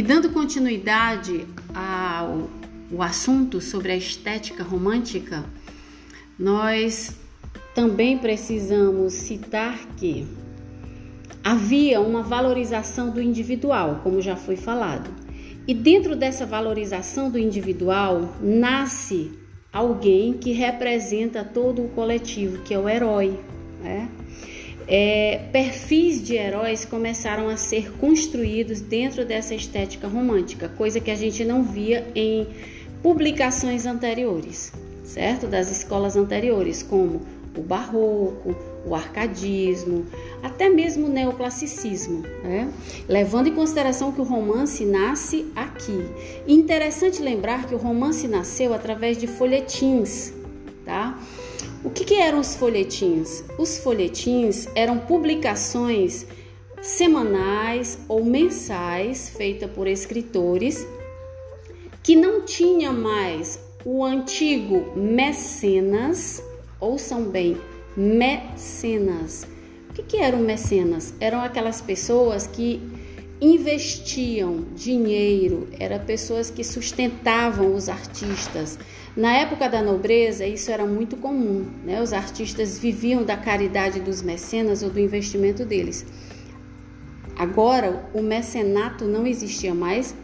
E dando continuidade ao, assunto sobre a estética romântica, nós também precisamos citar que havia uma valorização do individual, como já foi falado. E dentro dessa valorização do individual nasce alguém que representa todo o coletivo, que é o herói. Né? É, perfis de heróis começaram a ser construídos dentro dessa estética romântica, coisa que a gente não via em publicações anteriores, certo? Das escolas anteriores, como o barroco, o arcadismo, até mesmo o neoclassicismo, né? levando em consideração que o romance nasce aqui. interessante lembrar que o romance nasceu através de folhetins, tá? O que, que eram os folhetins? Os folhetins eram publicações semanais ou mensais feitas por escritores que não tinha mais o antigo mecenas, ouçam bem, mecenas. O que, que eram mecenas? Eram aquelas pessoas que investiam dinheiro, eram pessoas que sustentavam os artistas. Na época da nobreza, isso era muito comum, né? Os artistas viviam da caridade dos mecenas ou do investimento deles. Agora, o mecenato não existia mais,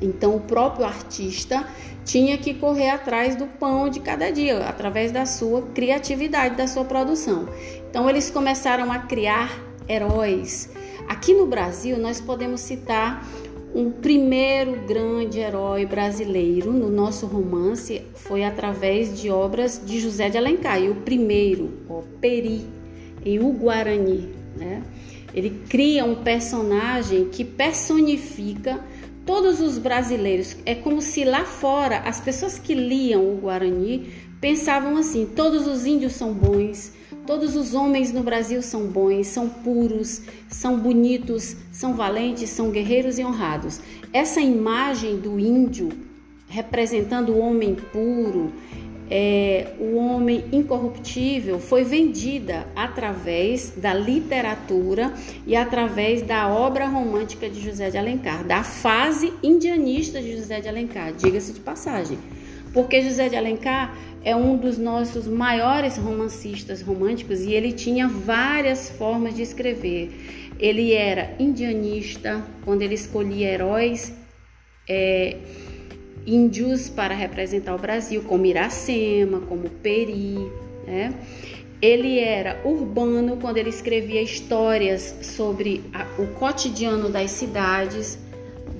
então o próprio artista tinha que correr atrás do pão de cada dia, através da sua criatividade, da sua produção. Então eles começaram a criar heróis. Aqui no Brasil, nós podemos citar um primeiro grande herói brasileiro no nosso romance foi através de obras de José de Alencar. E o primeiro, o Peri, em O Guarani. Né? Ele cria um personagem que personifica todos os brasileiros. É como se lá fora as pessoas que liam o Guarani pensavam assim: todos os índios são bons, todos os homens no Brasil são bons, são puros, são bonitos, são valentes, são guerreiros e honrados. Essa imagem do índio representando o homem puro, é, o homem incorruptível foi vendida através da literatura e através da obra romântica de José de Alencar, da fase indianista de José de Alencar, diga-se de passagem. Porque José de Alencar é um dos nossos maiores romancistas românticos e ele tinha várias formas de escrever. Ele era indianista, quando ele escolhia heróis. É, índios para representar o Brasil, como Iracema, como Peri, né? Ele era urbano quando ele escrevia histórias sobre a, o cotidiano das cidades,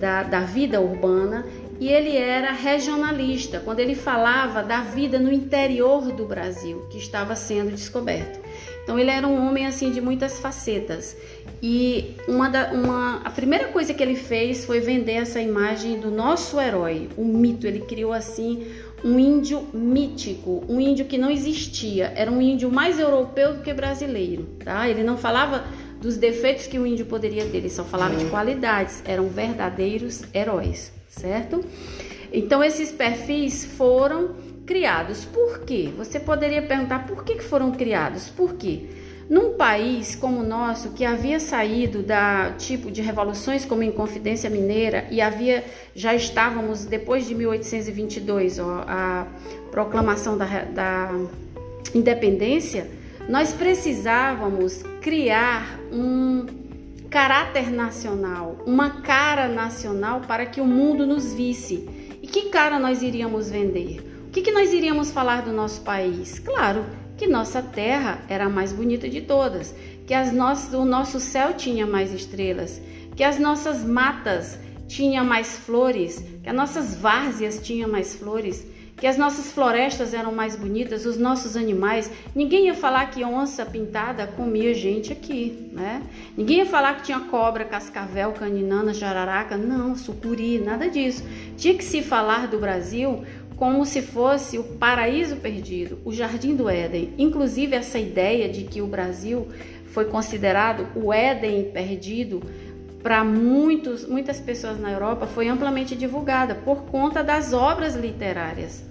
da, da vida urbana, e ele era regionalista quando ele falava da vida no interior do Brasil que estava sendo descoberto. Então ele era um homem assim de muitas facetas. E uma, da, uma a primeira coisa que ele fez foi vender essa imagem do nosso herói, o mito. Ele criou assim um índio mítico, um índio que não existia. Era um índio mais europeu do que brasileiro, tá? Ele não falava dos defeitos que o índio poderia ter, ele só falava de qualidades. Eram verdadeiros heróis, certo? Então esses perfis foram criados. Por quê? Você poderia perguntar por que foram criados? Por quê? Num país como o nosso, que havia saído da tipo de revoluções como em Confidência Mineira e havia já estávamos depois de 1822, ó, a proclamação da, da independência, nós precisávamos criar um caráter nacional, uma cara nacional para que o mundo nos visse. E que cara nós iríamos vender? O que, que nós iríamos falar do nosso país? Claro que nossa terra era a mais bonita de todas, que as nossas, o nosso céu tinha mais estrelas, que as nossas matas tinham mais flores, que as nossas várzeas tinham mais flores, que as nossas florestas eram mais bonitas, os nossos animais. Ninguém ia falar que onça pintada comia gente aqui, né? Ninguém ia falar que tinha cobra, cascavel, caninana, jararaca, não, sucuri, nada disso. Tinha que se falar do Brasil como se fosse o paraíso perdido, o jardim do Éden. Inclusive, essa ideia de que o Brasil foi considerado o Éden perdido para muitas pessoas na Europa foi amplamente divulgada por conta das obras literárias.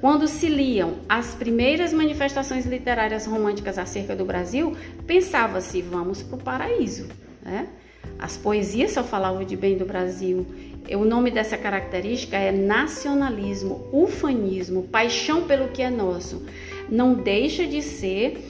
Quando se liam as primeiras manifestações literárias românticas acerca do Brasil, pensava-se, vamos para o paraíso. Né? As poesias só falavam de bem do Brasil. O nome dessa característica é nacionalismo, ufanismo, paixão pelo que é nosso. Não deixa de ser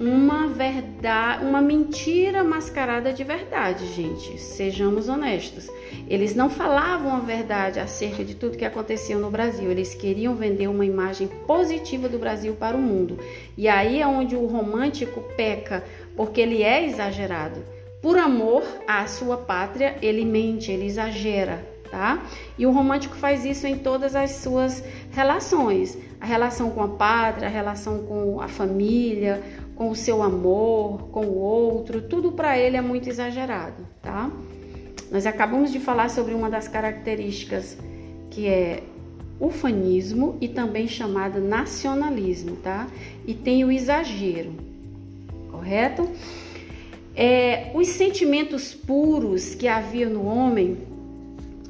uma verdade, uma mentira mascarada de verdade, gente. Sejamos honestos. Eles não falavam a verdade acerca de tudo que acontecia no Brasil. Eles queriam vender uma imagem positiva do Brasil para o mundo. E aí é onde o romântico peca, porque ele é exagerado. Por amor à sua pátria, ele mente, ele exagera, tá? E o romântico faz isso em todas as suas relações. A relação com a pátria, a relação com a família, com o seu amor, com o outro, tudo para ele é muito exagerado, tá? Nós acabamos de falar sobre uma das características que é ufanismo e também chamada nacionalismo, tá? E tem o exagero, correto? É, os sentimentos puros que havia no homem,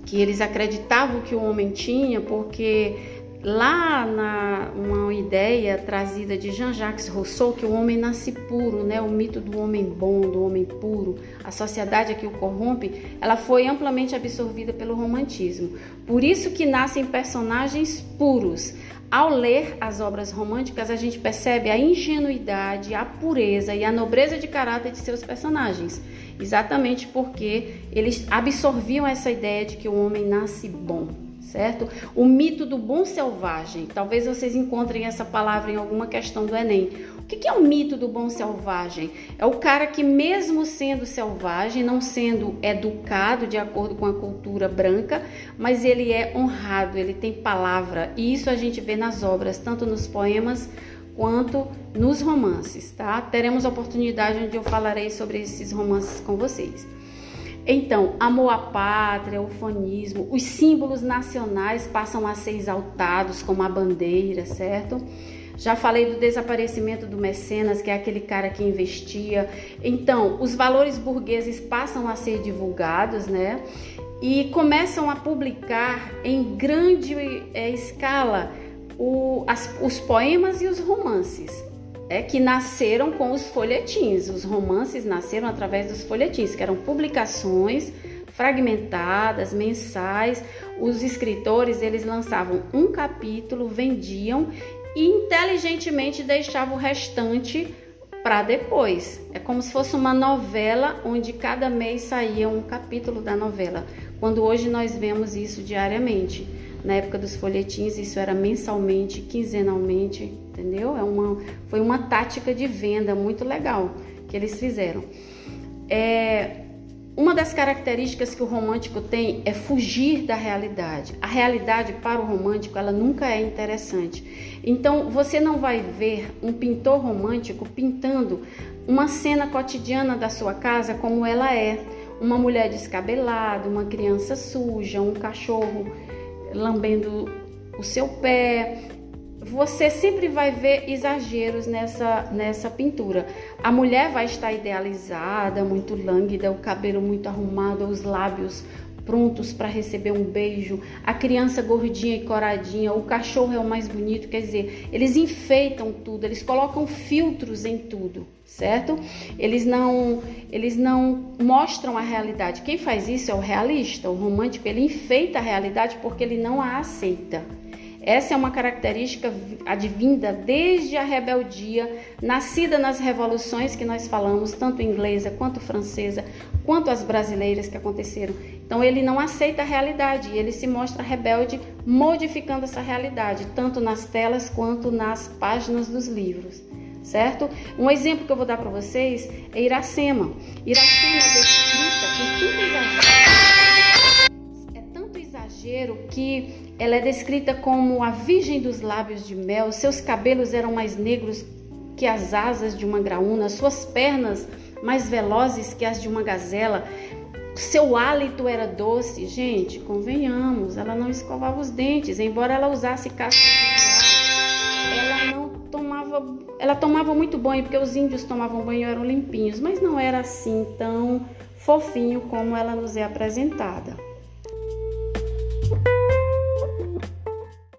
que eles acreditavam que o homem tinha, porque lá na uma ideia trazida de Jean-Jacques Rousseau que o homem nasce puro, né? O mito do homem bom, do homem puro, a sociedade que o corrompe, ela foi amplamente absorvida pelo romantismo. Por isso que nascem personagens puros. Ao ler as obras românticas, a gente percebe a ingenuidade, a pureza e a nobreza de caráter de seus personagens, exatamente porque eles absorviam essa ideia de que o homem nasce bom certo? O mito do bom selvagem. Talvez vocês encontrem essa palavra em alguma questão do Enem. O que é o mito do bom selvagem? É o cara que, mesmo sendo selvagem, não sendo educado de acordo com a cultura branca, mas ele é honrado, ele tem palavra. E isso a gente vê nas obras, tanto nos poemas quanto nos romances, tá? Teremos oportunidade onde eu falarei sobre esses romances com vocês. Então, amor à pátria, ufanismo, os símbolos nacionais passam a ser exaltados, como a bandeira, certo? Já falei do desaparecimento do mecenas, que é aquele cara que investia. Então, os valores burgueses passam a ser divulgados, né? E começam a publicar em grande é, escala o, as, os poemas e os romances é que nasceram com os folhetins. Os romances nasceram através dos folhetins, que eram publicações fragmentadas, mensais. Os escritores, eles lançavam um capítulo, vendiam e inteligentemente deixavam o restante para depois. É como se fosse uma novela onde cada mês saía um capítulo da novela, quando hoje nós vemos isso diariamente. Na época dos folhetins, isso era mensalmente, quinzenalmente, entendeu? É uma, foi uma tática de venda muito legal que eles fizeram. É, uma das características que o romântico tem é fugir da realidade. A realidade para o romântico ela nunca é interessante. Então você não vai ver um pintor romântico pintando uma cena cotidiana da sua casa como ela é. Uma mulher descabelada, uma criança suja, um cachorro lambendo o seu pé. Você sempre vai ver exageros nessa, nessa pintura. A mulher vai estar idealizada, muito lânguida, o cabelo muito arrumado, os lábios prontos para receber um beijo, a criança gordinha e coradinha, o cachorro é o mais bonito, quer dizer, eles enfeitam tudo, eles colocam filtros em tudo, certo? Eles não, eles não mostram a realidade. Quem faz isso é o realista, o romântico, ele enfeita a realidade porque ele não a aceita. Essa é uma característica advinda desde a rebeldia, nascida nas revoluções que nós falamos, tanto inglesa quanto francesa, quanto as brasileiras que aconteceram. Então ele não aceita a realidade, ele se mostra rebelde, modificando essa realidade, tanto nas telas quanto nas páginas dos livros. Certo? Um exemplo que eu vou dar para vocês é Iracema. Iracema é descrita com tanto que ela é descrita como a virgem dos lábios de mel, seus cabelos eram mais negros que as asas de uma graúna, suas pernas mais velozes que as de uma gazela. Seu hálito era doce. Gente, convenhamos, ela não escovava os dentes, embora ela usasse casca de ela não tomava, ela tomava muito banho, porque os índios tomavam banho eram limpinhos, mas não era assim tão fofinho como ela nos é apresentada.